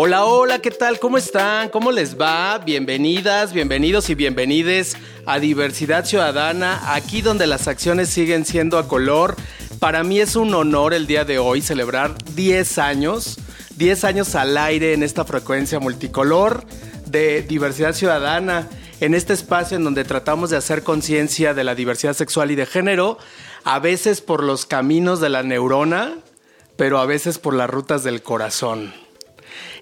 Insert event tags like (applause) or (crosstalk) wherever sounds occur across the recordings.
Hola, hola, ¿qué tal? ¿Cómo están? ¿Cómo les va? Bienvenidas, bienvenidos y bienvenides a Diversidad Ciudadana, aquí donde las acciones siguen siendo a color. Para mí es un honor el día de hoy celebrar 10 años, 10 años al aire en esta frecuencia multicolor de Diversidad Ciudadana, en este espacio en donde tratamos de hacer conciencia de la diversidad sexual y de género, a veces por los caminos de la neurona, pero a veces por las rutas del corazón.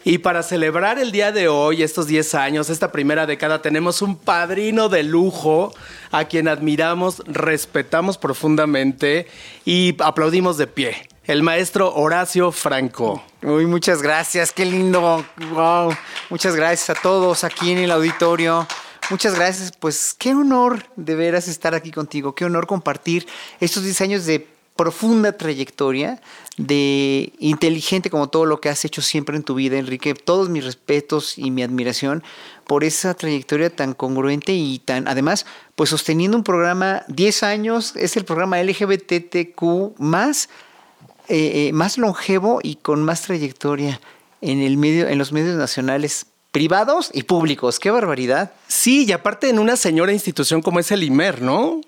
Y para celebrar el día de hoy, estos 10 años, esta primera década, tenemos un padrino de lujo a quien admiramos, respetamos profundamente y aplaudimos de pie. El maestro Horacio Franco. Muchas gracias, qué lindo. Wow. Muchas gracias a todos aquí en el auditorio. Muchas gracias, pues qué honor de veras estar aquí contigo, qué honor compartir estos 10 años de profunda trayectoria, de inteligente como todo lo que has hecho siempre en tu vida, Enrique. Todos mis respetos y mi admiración por esa trayectoria tan congruente y tan, además, pues sosteniendo un programa 10 años, es el programa LGBTQ más, eh, eh, más longevo y con más trayectoria en, el medio, en los medios nacionales privados y públicos. ¡Qué barbaridad! Sí, y aparte en una señora institución como es el IMER, ¿no?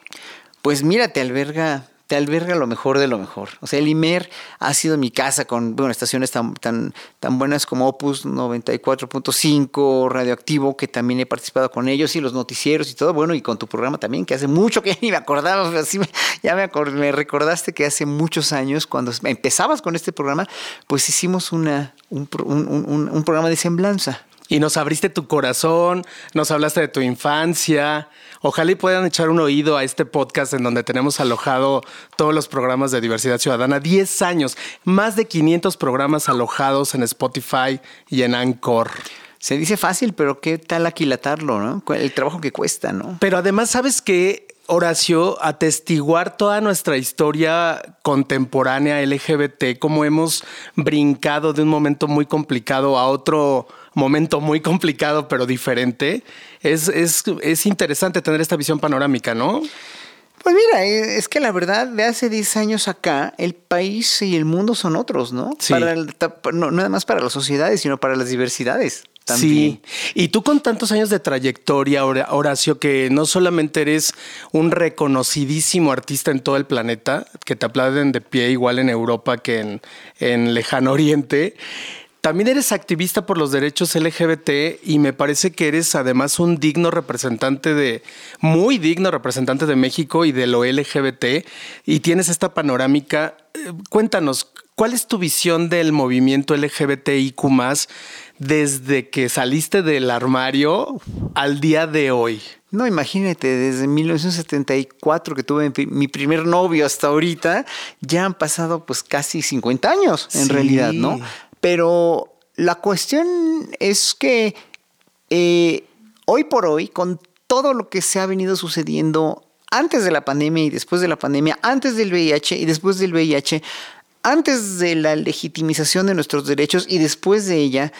Pues mírate, alberga te alberga lo mejor de lo mejor. O sea, el IMER ha sido mi casa con bueno, estaciones tan, tan, tan buenas como Opus 94.5, Radioactivo, que también he participado con ellos, y los noticieros y todo. Bueno, y con tu programa también, que hace mucho que (laughs) ni me acordaba. Así ya me, me recordaste que hace muchos años, cuando empezabas con este programa, pues hicimos una, un, un, un programa de semblanza. Y nos abriste tu corazón, nos hablaste de tu infancia. Ojalá y puedan echar un oído a este podcast en donde tenemos alojado todos los programas de diversidad ciudadana. 10 años, más de 500 programas alojados en Spotify y en Anchor. Se dice fácil, pero qué tal aquilatarlo, ¿no? El trabajo que cuesta, ¿no? Pero además, ¿sabes qué? Horacio, atestiguar toda nuestra historia contemporánea LGBT, cómo hemos brincado de un momento muy complicado a otro momento muy complicado pero diferente, es, es, interesante tener esta visión panorámica, ¿no? Pues mira, eh, es que la verdad, de hace 10 años acá, el país y el mundo son otros, ¿no? Sí. Para no, nada más para las sociedades, sino para las diversidades. También. Sí, y tú con tantos años de trayectoria, Horacio, que no solamente eres un reconocidísimo artista en todo el planeta, que te aplauden de pie igual en Europa que en, en Lejano Oriente, también eres activista por los derechos LGBT y me parece que eres además un digno representante de, muy digno representante de México y de lo LGBT y tienes esta panorámica. Eh, cuéntanos, ¿cuál es tu visión del movimiento LGBTIQ desde que saliste del armario al día de hoy? No, imagínate, desde 1974 que tuve mi primer novio hasta ahorita, ya han pasado pues casi 50 años en realidad, ¿no? Pero la cuestión es que eh, hoy por hoy, con todo lo que se ha venido sucediendo antes de la pandemia y después de la pandemia, antes del VIH y después del VIH, antes de la legitimización de nuestros derechos y después de ella,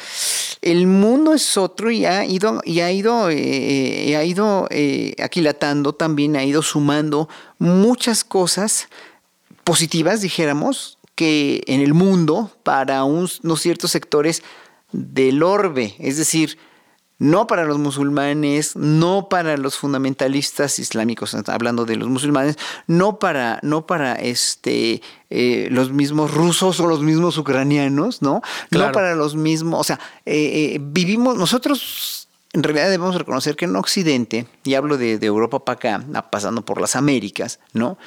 el mundo es otro y ha ido, y ha ido, eh, ha ido eh, aquilatando también, ha ido sumando muchas cosas positivas, dijéramos, que en el mundo para unos ciertos sectores del orbe, es decir, no para los musulmanes, no para los fundamentalistas islámicos, hablando de los musulmanes, no para, no para este, eh, los mismos rusos o los mismos ucranianos, ¿no? No para los mismos, o sea, eh, eh, vivimos, nosotros en realidad debemos reconocer que en Occidente, y hablo de, de Europa para acá, pasando por las Américas, ¿no?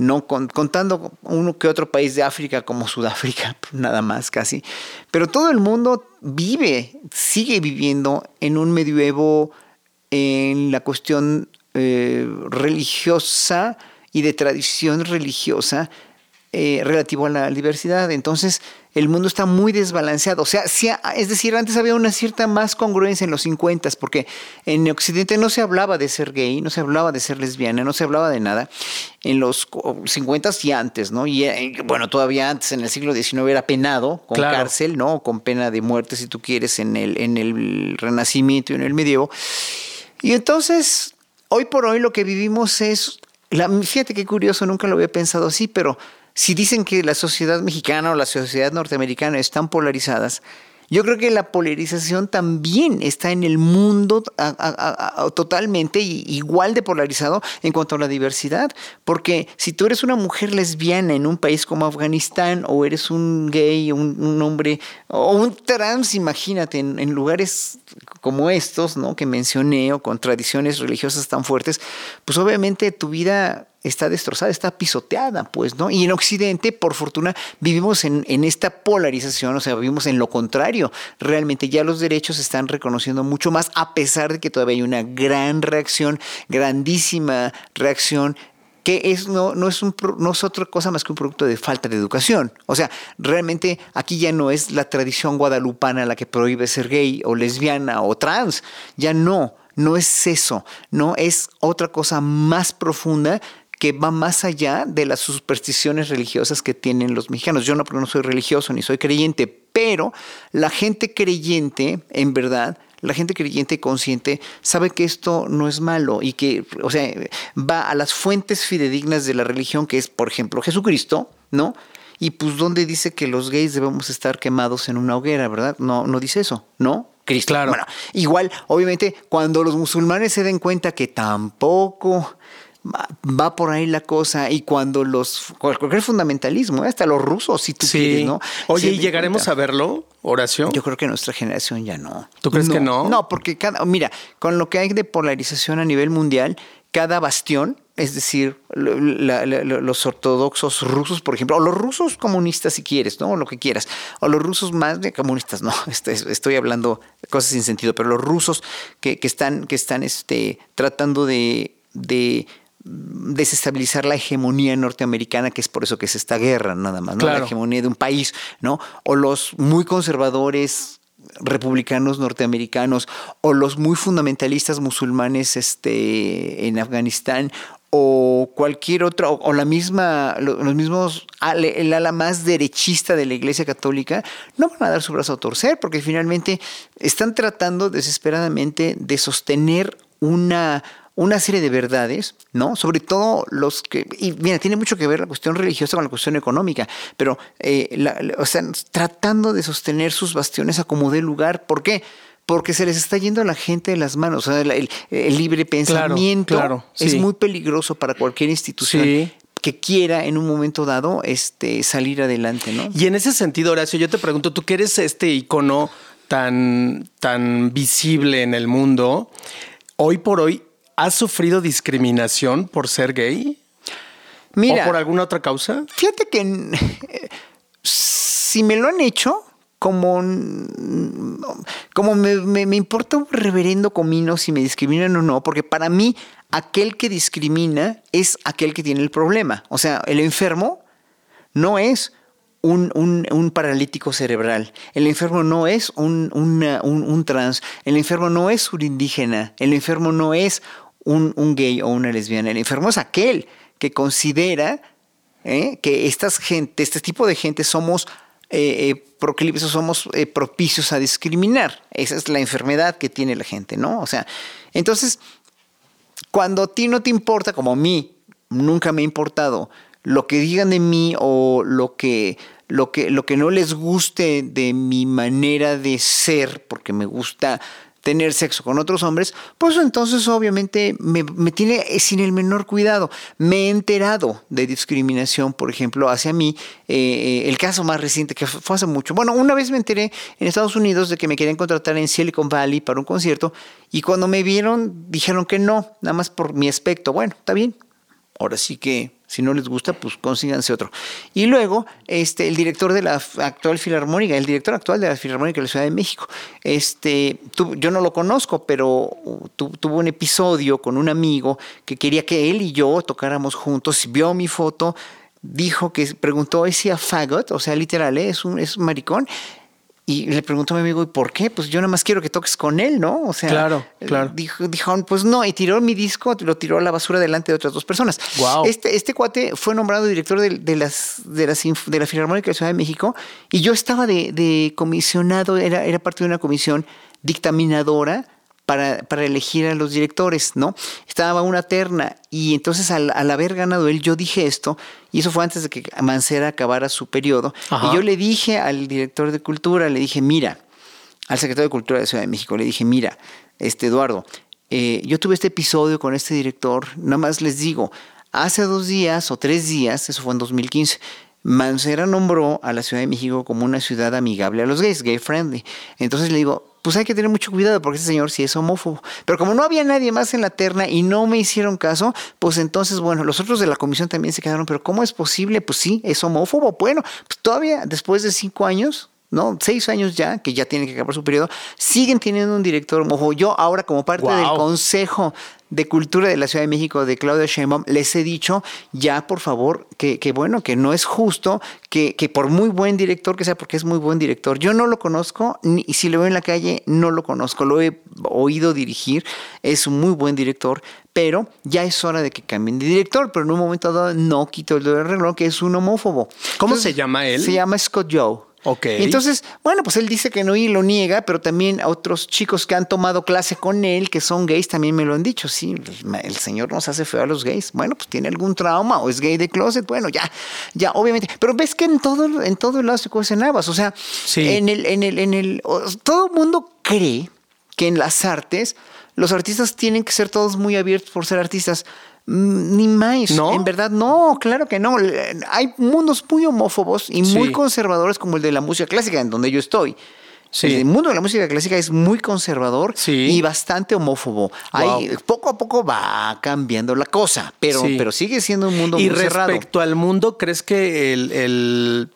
No contando uno que otro país de África como Sudáfrica, (laughs) nada más casi. Pero todo el mundo vive, sigue viviendo en un medioevo en la cuestión eh, religiosa y de tradición religiosa eh, relativo a la diversidad. Entonces, el mundo está muy desbalanceado. O sea, es decir, antes había una cierta más congruencia en los 50, porque en Occidente no se hablaba de ser gay, no se hablaba de ser lesbiana, no se hablaba de nada. En los 50 y antes, ¿no? Y eh, bueno, todavía antes, en el siglo XIX, era penado con cárcel, ¿no? Con pena de muerte, si tú quieres, en el, en el Renacimiento y en el Medievo. Y entonces, hoy por hoy lo que vivimos es. La, fíjate qué curioso, nunca lo había pensado así, pero si dicen que la sociedad mexicana o la sociedad norteamericana están polarizadas, yo creo que la polarización también está en el mundo totalmente igual de polarizado en cuanto a la diversidad, porque si tú eres una mujer lesbiana en un país como Afganistán o eres un gay, un, hombre o un trans, imagínate, en, lugares como estos, ¿no? Que mencioné o con tradiciones religiosas tan fuertes, pues obviamente tu vida está destrozada, está pisoteada, pues, ¿no? Y en Occidente, por fortuna, vivimos en, esta polarización, o sea, vivimos en lo contrario. Realmente ya los derechos se están reconociendo mucho más, a pesar de que todavía hay una gran reacción, grandísima reacción que es, no, no, es un, no es otra cosa más que un producto de falta de educación. O sea, realmente aquí ya no es la tradición guadalupana la que prohíbe ser gay o lesbiana o trans, ya no, no es eso, no es otra cosa más profunda que va más allá de las supersticiones religiosas que tienen los mexicanos. Yo no, no soy religioso ni soy creyente, pero la gente creyente, en verdad, la gente creyente y consciente sabe que esto no es malo y que, o sea, va a las fuentes fidedignas de la religión, que es, por ejemplo, Jesucristo, ¿no? Y pues, ¿dónde dice que los gays debemos estar quemados en una hoguera, verdad? No, no dice eso, ¿no? Cristo. Claro. Bueno, igual, obviamente, cuando los musulmanes se den cuenta que tampoco va por ahí la cosa y cuando los cualquier fundamentalismo, ¿eh? hasta los rusos, si tú quieres, ¿no? Oye, ¿y llegaremos a verlo, Horacio? Yo creo que nuestra generación ya no. ¿Tú crees que no? No, porque cada, mira, con lo que hay de polarización a nivel mundial, cada bastión, es decir, los ortodoxos rusos, por ejemplo, o los rusos comunistas si quieres, ¿no? O lo que quieras, o los rusos más de comunistas, no, (laughs) este, estoy hablando cosas sin sentido, pero los rusos que, están, que están este, tratando de, de desestabilizar la hegemonía norteamericana, que es por eso que es esta guerra, nada más, ¿no? La hegemonía de un país, ¿no? O los muy conservadores republicanos norteamericanos o los muy fundamentalistas musulmanes este, en Afganistán o cualquier otra, o, la misma, los mismos, el ala más derechista de la Iglesia Católica, no van a dar su brazo a torcer, porque finalmente están tratando desesperadamente de sostener una, una serie de verdades, ¿no? Sobre todo los que, y mira, tiene mucho que ver la cuestión religiosa con la cuestión económica, pero, eh, o sea, tratando de sostener sus bastiones a como dé lugar. ¿Por qué? Porque se les está yendo a la gente de las manos. O sea, el, libre pensamiento es muy peligroso para cualquier institución. que quiera en un momento dado este, salir adelante, ¿no? Y en ese sentido, Horacio, yo te pregunto, tú que eres este icono tan, tan visible en el mundo, hoy por hoy, ¿Has sufrido discriminación por ser gay? Mira, ¿O por alguna otra causa? Fíjate que si me lo han hecho, como, como me, importa un reverendo comino si me discriminan o no, porque para mí aquel que discrimina es aquel que tiene el problema. O sea, el enfermo no es un, un, paralítico cerebral. El enfermo no es un, un, trans. El enfermo no es un indígena. El enfermo no es un, gay o una lesbiana. El enfermo es aquel que considera ¿eh? que estas gente, este tipo de gente somos eh, eh, somos propicios a discriminar. Esa es la enfermedad que tiene la gente, ¿no? O sea, entonces, cuando a ti no te importa, como a mí, nunca me ha importado, lo que digan de mí o lo que, lo que, lo que no les guste de mi manera de ser, porque me gusta tener sexo con otros hombres, pues entonces obviamente me, tiene sin el menor cuidado. Me he enterado de discriminación, por ejemplo, hacia mí. Eh, eh, el caso más reciente, que fue hace mucho. Bueno, una vez me enteré en Estados Unidos de que me querían contratar en Silicon Valley para un concierto y cuando me vieron dijeron que no, nada más por mi aspecto. Bueno, está bien. Ahora sí que si no les gusta, pues consíganse otro. Y luego, este, el director de la actual Filarmónica, el director actual de la Filarmónica de la Ciudad de México, este, yo no lo conozco, pero tuvo un episodio con un amigo que quería que él y yo tocáramos juntos, vio mi foto, dijo que preguntó, ¿es a fagot? O sea, literal, ¿eh? es, un, es maricón. Y le preguntó a mi amigo, ¿y por qué? Pues yo nada más quiero que toques con él, ¿no? O sea, claro, claro. Dijo, dijo, pues no, y tiró mi disco, lo tiró a la basura delante de otras dos personas. Wow. Este, este cuate fue nombrado director de, de las, de, las, de la Filarmónica de la Ciudad de México y yo estaba de, de comisionado, era, era parte de una comisión dictaminadora para, para, elegir a los directores, ¿no? Estaba una terna y entonces al, al, haber ganado él, yo dije esto, y eso fue antes de que Mancera acabara su periodo, Ajá. y yo le dije al director de cultura, le dije, mira, al secretario de Cultura de la Ciudad de México, le dije, mira, este Eduardo, eh, yo tuve este episodio con este director, nada más les digo, hace dos días o tres días, eso fue en 2015, Mancera nombró a la Ciudad de México como una ciudad amigable a los gays, gay friendly. Entonces le digo, pues hay que tener mucho cuidado porque ese señor sí es homófobo. Pero como no había nadie más en la terna y no me hicieron caso, pues entonces, bueno, los otros de la comisión también se quedaron, pero ¿cómo es posible? Pues sí, es homófobo. Bueno, pues todavía después de cinco años, ¿no? Seis años ya, que ya tienen que acabar su periodo, siguen teniendo un director homófobo. Yo ahora como parte wow. del Consejo de Cultura de la Ciudad de México de Claudia Sheinbaum, les he dicho ya, por favor, que, que bueno, que no es justo, que, que, por muy buen director que sea, porque es muy buen director, yo no lo conozco, ni, y si lo veo en la calle, no lo conozco, lo he oído dirigir, es un muy buen director, pero ya es hora de que cambien de director, pero en un momento dado no quito el dedo del reloj, que es un homófobo. ¿Cómo Entonces, se llama él? Se llama Scott Joe. Ok. Entonces, bueno, pues él dice que no y lo niega, pero también a otros chicos que han tomado clase con él, que son gays, también me lo han dicho. Sí, el señor nos hace feo a los gays. Bueno, pues tiene algún trauma o es gay de closet. Bueno, ya, ya, obviamente. Pero ves que en todo, en todo lado se cuecen habas. O sea, sí. en el, en el, en el, todo el mundo cree que en las artes los artistas tienen que ser todos muy abiertos por ser artistas. Ni más. ¿No? En verdad, no, claro que no. Hay mundos muy homófobos y muy conservadores como el de la música clásica, en donde yo estoy. Sí. El mundo de la música clásica es muy conservador sí. y bastante homófobo. Wow. Hay, poco a poco va cambiando la cosa, pero, Sí. pero sigue siendo un mundo Y muy cerrado. respecto al mundo, ¿crees que el, el,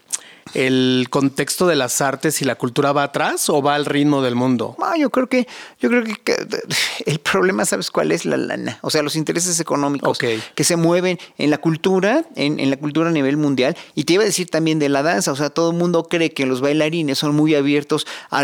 el contexto de las artes y la cultura va atrás o va al ritmo del mundo? Ah, yo creo que, yo creo que, el problema, ¿sabes cuál es? La lana. O sea, los intereses económicos que se mueven en la cultura, en, en la cultura a nivel mundial. Y te iba a decir también de la danza. O sea, todo el mundo cree que los bailarines son muy abiertos a,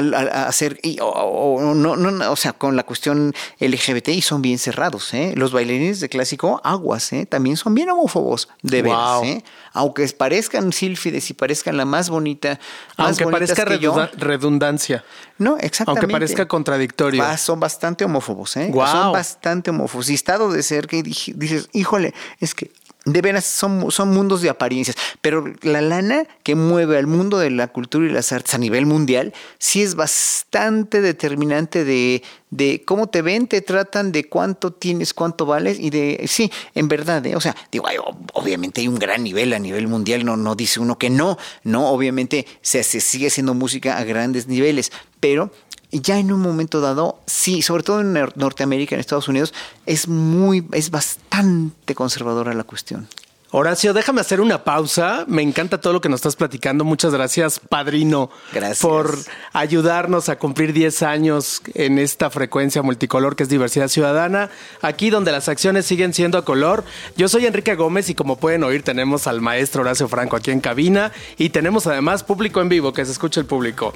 hacer, y- o, o- no, o sea, con la cuestión LGBTI son bien cerrados. ¿eh? Los bailarines de clásico, aguas, ¿eh? también son bien homófobos, de Wow. veras. ¿eh? Aunque parezcan sílfides y parezcan la más bonita, más Aunque bonitas parezca que yo, redunda- redundancia. no, exactamente. Aunque parezca contradictorio. Son bastante homófobos, ¿eh? Guau. Son bastante homófobos. Y estado de que dij- dices, híjole, es que de veras son, son mundos de apariencias. Pero la lana que mueve al mundo de la cultura y las artes a nivel mundial sí es bastante determinante de, de cómo te ven, te tratan, de cuánto tienes, cuánto vales y de, sí, en verdad, ¿eh? o sea, digo, obviamente hay un gran nivel a nivel mundial, no, no dice uno que no, no, obviamente se, se sigue haciendo música a grandes niveles, pero ya en un momento dado, sí, sobre todo en Nor- Norteamérica, en Estados Unidos, es muy, es bastante conservadora la cuestión. Horacio, déjame hacer una pausa. Me encanta todo lo que nos estás platicando. Muchas gracias, padrino, Gracias. por ayudarnos a cumplir 10 años en esta frecuencia multicolor que es diversidad ciudadana. Aquí donde las acciones siguen siendo a color. Yo soy Enrique Gómez y como pueden oír tenemos al maestro Horacio Franco aquí en cabina y tenemos además público en vivo, que se escuche el público.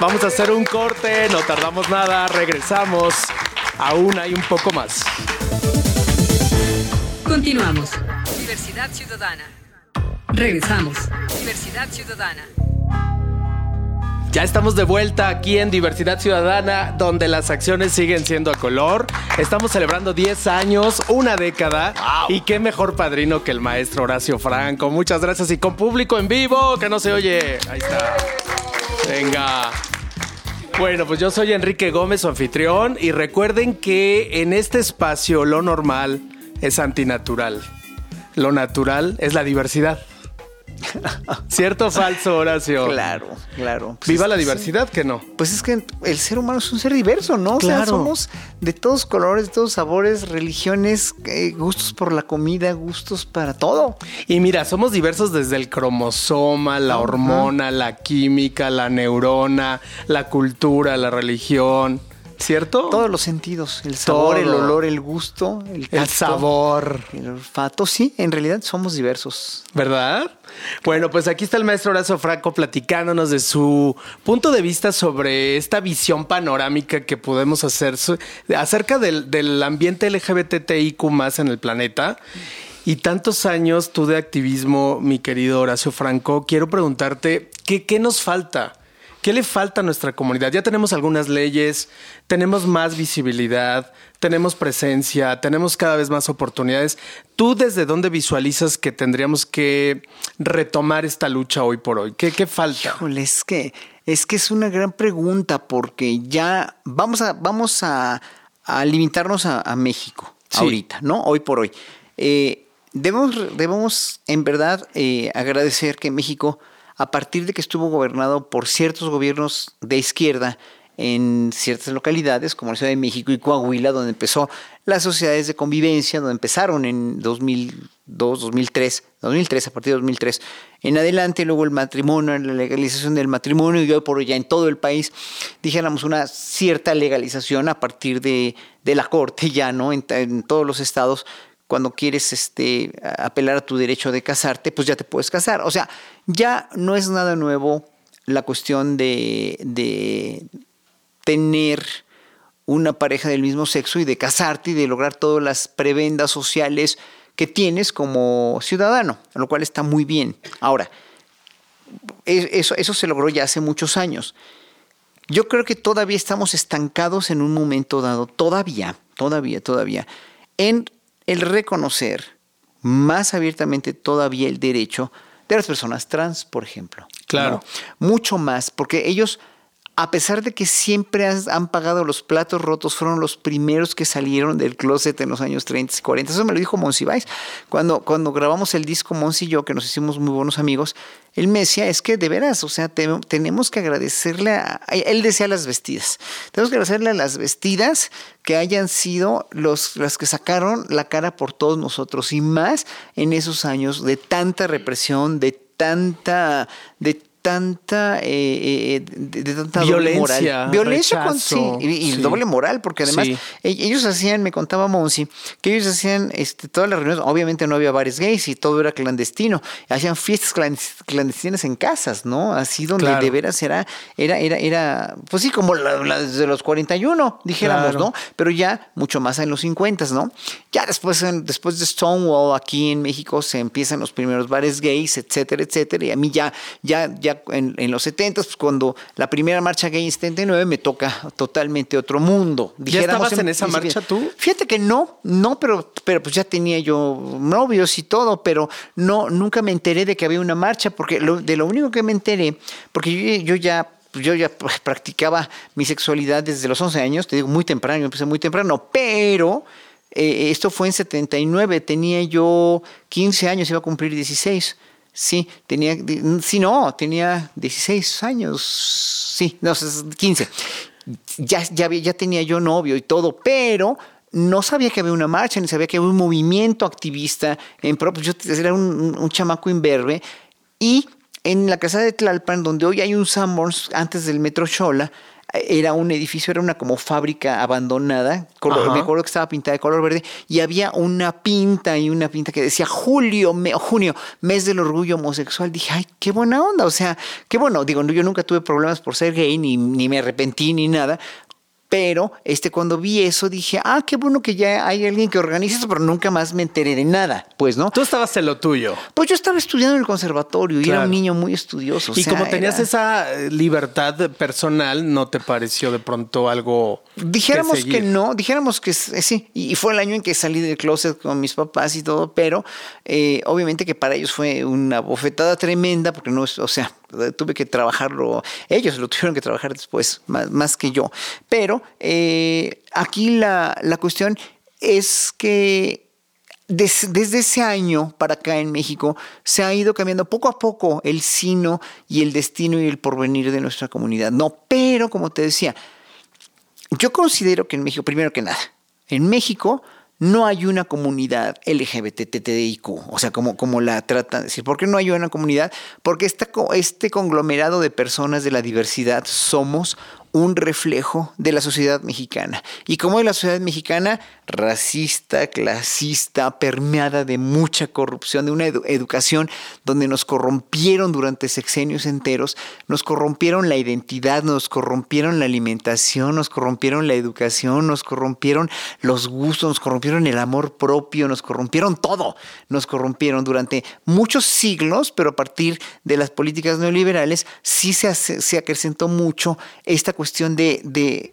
Vamos a hacer un corte, no tardamos nada, regresamos. Aún hay un poco más. Continuamos. Diversidad Ciudadana. Regresamos. Diversidad Ciudadana. Ya estamos de vuelta aquí en Diversidad Ciudadana, donde las acciones siguen siendo a color. Estamos celebrando 10 años, una década. Y qué mejor padrino que el maestro Horacio Franco. Muchas gracias. Y con público en vivo, que no se oye. Ahí está. Venga. Bueno, pues yo soy Enrique Gómez, su anfitrión. Y recuerden que en este espacio lo normal es antinatural. Lo natural es la diversidad. (laughs) ¿Cierto o falso, Horacio? Claro, claro. Pues Viva la que sí. diversidad, que no. Pues es que el ser humano es un ser diverso, ¿no? O sea, Claro. somos de todos colores, de todos sabores, religiones, eh, gustos por la comida, gustos para todo. Y mira, somos diversos desde el cromosoma, la hormona, la química, la neurona, la cultura, la religión. ¿Cierto? Todos los sentidos, el sabor, el olor, el gusto, el, el sabor, el olfato, sí, en realidad somos diversos. ¿Verdad? Bueno, pues aquí está el maestro Horacio Franco platicándonos de su punto de vista sobre esta visión panorámica que podemos hacer acerca del, del ambiente LGBTIQ más en el planeta. Y tantos años tú de activismo, mi querido Horacio Franco, quiero preguntarte, ¿qué, qué nos falta? ¿Qué le falta a nuestra comunidad? Ya tenemos algunas leyes, tenemos más visibilidad, tenemos presencia, tenemos cada vez más oportunidades. ¿Tú desde dónde visualizas que tendríamos que retomar esta lucha hoy por hoy? ¿Qué, qué falta? Híjole, es que, es que es una gran pregunta porque ya vamos a, vamos a, limitarnos a, México ahorita, ¿no? Hoy por hoy. Eh, debemos, debemos en verdad eh, agradecer que México a partir de que estuvo gobernado por ciertos gobiernos de izquierda en ciertas localidades, como la Ciudad de México y Coahuila, donde empezó las sociedades de convivencia, donde empezaron en 2002, 2003, 2003, a partir de 2003 en adelante, luego el matrimonio, la legalización del matrimonio y hoy por hoy ya en todo el país, dijéramos una cierta legalización a partir de, la corte ya, ¿no? En, en todos los estados cuando quieres este, apelar a tu derecho de casarte, pues ya te puedes casar. O sea, ya no es nada nuevo la cuestión de, de tener una pareja del mismo sexo y de casarte y de lograr todas las prebendas sociales que tienes como ciudadano, lo cual está muy bien. Ahora, eso, eso se logró ya hace muchos años. Yo creo que todavía estamos estancados en un momento dado, todavía, todavía, todavía, en el reconocer más abiertamente todavía el derecho de las personas trans, por ejemplo. Claro. Mucho más, porque ellos a pesar de que siempre han pagado los platos rotos, fueron los primeros que salieron del closet en los años 30 y 40. Eso me lo dijo Monsiváis. Cuando, cuando grabamos el disco Monsi y yo, que nos hicimos muy buenos amigos, él me decía, es que de veras, o sea, tenemos que agradecerle a... Él decía las vestidas. Tenemos que agradecerle a las vestidas que hayan sido los, las que sacaron la cara por todos nosotros y más en esos años de tanta represión, de tanta, de tanta, eh, eh, de, tanta violencia, moral. Violencia con, sí, y, doble moral, porque además e, ellos hacían, me contaba Monsi, que ellos hacían este, todas las reuniones, obviamente no había bares gays y todo era clandestino, hacían fiestas clandestinas en casas, ¿no? Así donde de veras era, era, era, era, pues sí, como la, desde los 41, dijéramos, ¿no? Pero ya mucho más en los 50, ¿no? Ya después, después de Stonewall aquí en México se empiezan los primeros bares gays, etcétera, etcétera, y a mí ya, ya, ya en, los 70, pues cuando la primera marcha gay en 79 me toca totalmente otro mundo. ¿Ya estabas en, esa marcha tú? Fíjate que no, no, pero, pero pues ya tenía yo novios y todo, pero no, nunca me enteré de que había una marcha, porque de lo único que me enteré, porque yo, ya yo ya practicaba mi sexualidad desde los 11 años, te digo muy temprano, empecé muy temprano, pero eh, esto fue en 79, tenía yo 15 años, iba a cumplir 16. Sí, tenía, sí, no, tenía 16 años, sí, no, 15. Ya, ya, ya tenía yo novio y todo, pero no sabía que había una marcha, ni sabía que había un movimiento activista en pro. Pues yo era un, un chamaco imberbe. Y en la casa de Tlalpan, donde hoy hay un Sanborns antes del Metro Chola, era un edificio, era una como fábrica abandonada, me acuerdo que estaba pintada de color verde, y había una pinta y una pinta que decía julio, junio, mes del orgullo homosexual. Dije, ay, qué buena onda, o sea, qué bueno, digo, yo nunca tuve problemas por ser gay, ni, ni me arrepentí, ni nada, pero este, cuando vi eso dije, ah, qué bueno que ya hay alguien que organiza esto, pero nunca más me enteré de nada, pues, ¿no? Tú estabas en lo tuyo. Pues yo estaba estudiando en el conservatorio y era un niño muy estudioso. Y como tenías esa eh, libertad personal, ¿no te pareció de pronto algo... Dijéramos que, no, dijéramos que eh, sí. Y fue el año en que salí del closet con mis papás y todo, pero eh, obviamente que para ellos fue una bofetada tremenda, porque no es, o sea, tuve que trabajarlo, ellos lo (laughs) tuvieron que trabajar después, más, que yo. Pero eh, aquí la, cuestión es que desde ese año para acá en México se ha ido cambiando poco a poco el sino y el destino y el porvenir de nuestra comunidad. No, pero como te decía, yo considero que en México, primero que nada, en México no hay una comunidad LGBTTIQ, o sea, como, como la tratan de decir. ¿Por qué no hay una comunidad? Porque este conglomerado de personas de la diversidad somos un reflejo de la sociedad mexicana. Y como es la sociedad mexicana, racista, clasista, permeada de mucha corrupción, de una educación donde nos corrompieron durante sexenios enteros, nos corrompieron la identidad, nos corrompieron la alimentación, nos corrompieron la educación, nos corrompieron los gustos, nos corrompieron el amor propio, nos corrompieron todo, nos corrompieron durante muchos siglos, pero a partir de las políticas neoliberales sí se, se acrecentó mucho esta cuestión de, de,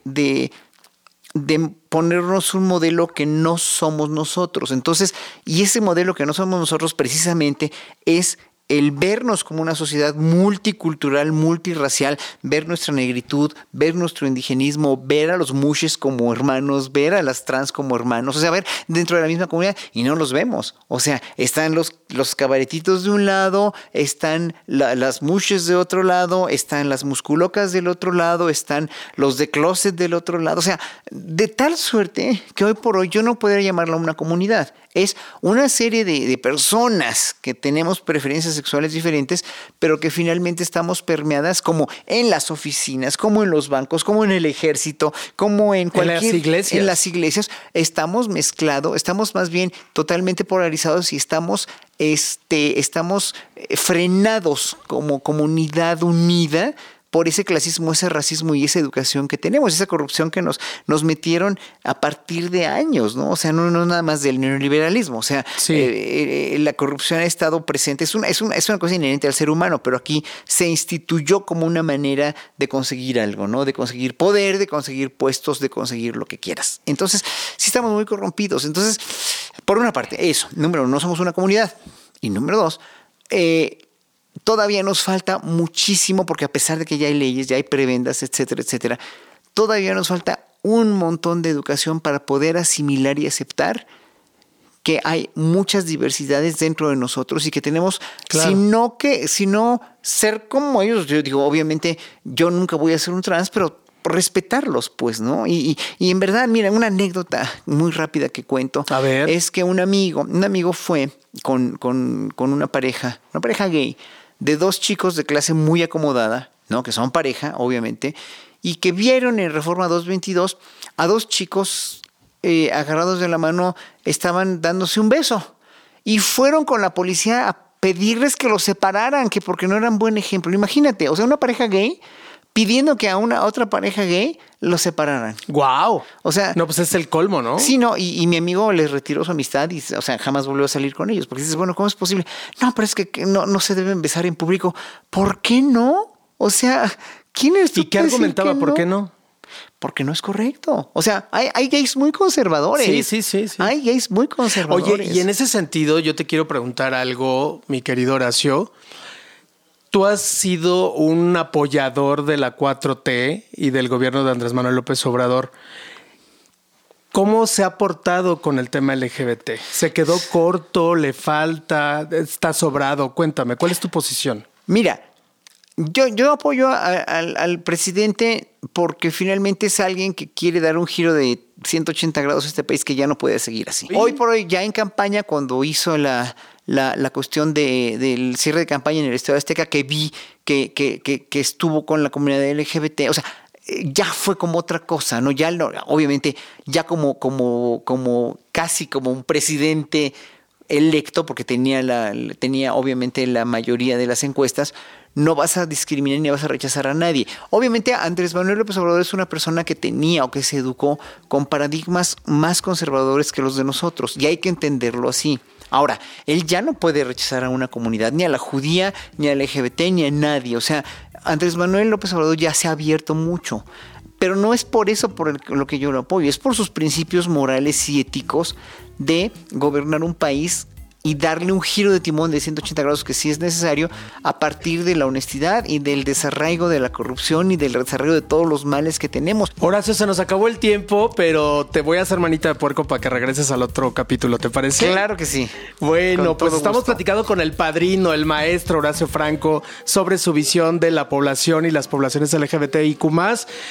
de, ponernos un modelo que no somos nosotros. Entonces, y ese modelo que no somos nosotros precisamente es el vernos como una sociedad multicultural, multirracial, ver nuestra negritud, ver nuestro indigenismo, ver a los mushes como hermanos, ver a las trans como hermanos, o sea, ver dentro de la misma comunidad y no los vemos. O sea, están los, los cabaretitos de un lado, están las mushes de otro lado, están las musculocas del otro lado, están los de closet del otro lado. O sea, de tal suerte que hoy por hoy yo no podría llamarla una comunidad es una serie de, personas que tenemos preferencias sexuales diferentes, pero que finalmente estamos permeadas como en las oficinas, como en los bancos, como en el ejército, como en cualquier... En las iglesias. En las iglesias. Estamos mezclados, estamos más bien totalmente polarizados y estamos, este, estamos eh, frenados como comunidad unida por ese clasismo, ese racismo y esa educación que tenemos, esa corrupción que nos, nos metieron a partir de años, ¿no? O sea, no, no nada más del neoliberalismo, o sea, eh, eh, la corrupción ha estado presente, es una, es, una, es una cosa inherente al ser humano, pero aquí se instituyó como una manera de conseguir algo, ¿no? De conseguir poder, de conseguir puestos, de conseguir lo que quieras. Entonces, sí estamos muy corrompidos. Entonces, por una parte, eso, número uno, no somos una comunidad. Y número dos, eh, todavía nos falta muchísimo porque a pesar de que ya hay leyes, ya hay prebendas, etcétera, etcétera, todavía nos falta un montón de educación para poder asimilar y aceptar que hay muchas diversidades dentro de nosotros y que tenemos, sino que, sino ser como ellos. Yo digo, obviamente, yo nunca voy a ser un trans, pero respetarlos, pues, ¿no? Y, y, en verdad, mira, una anécdota muy rápida que cuento a ver. es que un amigo, un amigo fue con, con, con una pareja, una pareja gay, de dos chicos de clase muy acomodada, ¿no? que son pareja, obviamente, y que vieron en Reforma 222 a dos chicos eh, agarrados de la mano, estaban dándose un beso. Y fueron con la policía a pedirles que los separaran, que porque no eran buen ejemplo. Imagínate, o sea, una pareja gay pidiendo que a una otra pareja gay los separaran. Wow. O sea, no, pues es el colmo, ¿no? Sí, no, y, mi amigo les retiró su amistad y, o sea, jamás volvió a salir con ellos. Porque dices, bueno, ¿cómo es posible? No, pero es que no, no se deben besar en público. ¿Por qué no? O sea, ¿quién es tú? ¿Y qué argumentaba? ¿Por qué no? Porque no es correcto. O sea, hay, hay, gays muy conservadores. Sí, sí, sí, sí. Hay gays muy conservadores. Oye, y en ese sentido, yo te quiero preguntar algo, mi querido Horacio tú has sido un apoyador de la 4T y del gobierno de Andrés Manuel López Obrador. ¿Cómo se ha portado con el tema LGBT? ¿Se quedó corto? ¿Le falta? ¿Está sobrado? Cuéntame, ¿cuál es tu posición? Mira, yo, yo apoyo al presidente porque finalmente es alguien que quiere dar un giro de 180 grados a este país que ya no puede seguir así. Hoy por hoy, ya en campaña, cuando hizo la, la, la cuestión de, del cierre de campaña en el Estado Azteca, que vi que, que, que, estuvo con la comunidad LGBT, o sea, ya fue como otra cosa, ¿no? Ya obviamente, ya como, como, como casi como un presidente electo, porque tenía la, tenía obviamente la mayoría de las encuestas, no vas a discriminar ni vas a rechazar a nadie. Obviamente Andrés Manuel López Obrador es una persona que tenía o que se educó con paradigmas más conservadores que los de nosotros y hay que entenderlo así. Ahora, él ya no puede rechazar a una comunidad, ni a la judía, ni al LGBT, ni a nadie. O sea, Andrés Manuel López Obrador ya se ha abierto mucho. Pero no es por eso por lo que yo lo apoyo, es por sus principios morales y éticos de gobernar un país y darle un giro de timón de 180 grados que sí es necesario a partir de la honestidad y del desarraigo de la corrupción y del desarraigo de todos los males que tenemos. Horacio, se nos acabó el tiempo, pero te voy a hacer manita de puerco para que regreses al otro capítulo, ¿te parece? Claro que sí. Bueno, pues estamos platicando con el padrino, el maestro Horacio Franco, sobre su visión de la población y las poblaciones LGBTIQ.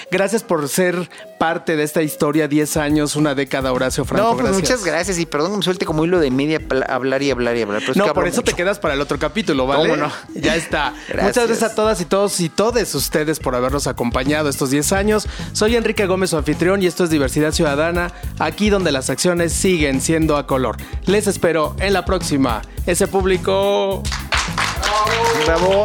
Gracias por ser parte de esta historia, 10 años, una década, Horacio Franco. No, pues muchas gracias y perdón que me suelte como hilo de media hablar y hablar y hablar. Pero es no, que por eso te quedas para el otro capítulo, ¿vale? ¿Cómo no? Ya está. (laughs) Gracias. Muchas gracias a todas y todos y todes ustedes por habernos acompañado estos 10 años. Soy Enrique Gómez, su anfitrión, y esto es Diversidad Ciudadana, aquí donde las acciones siguen siendo a color. Les espero en la próxima. Ese público... Bravo.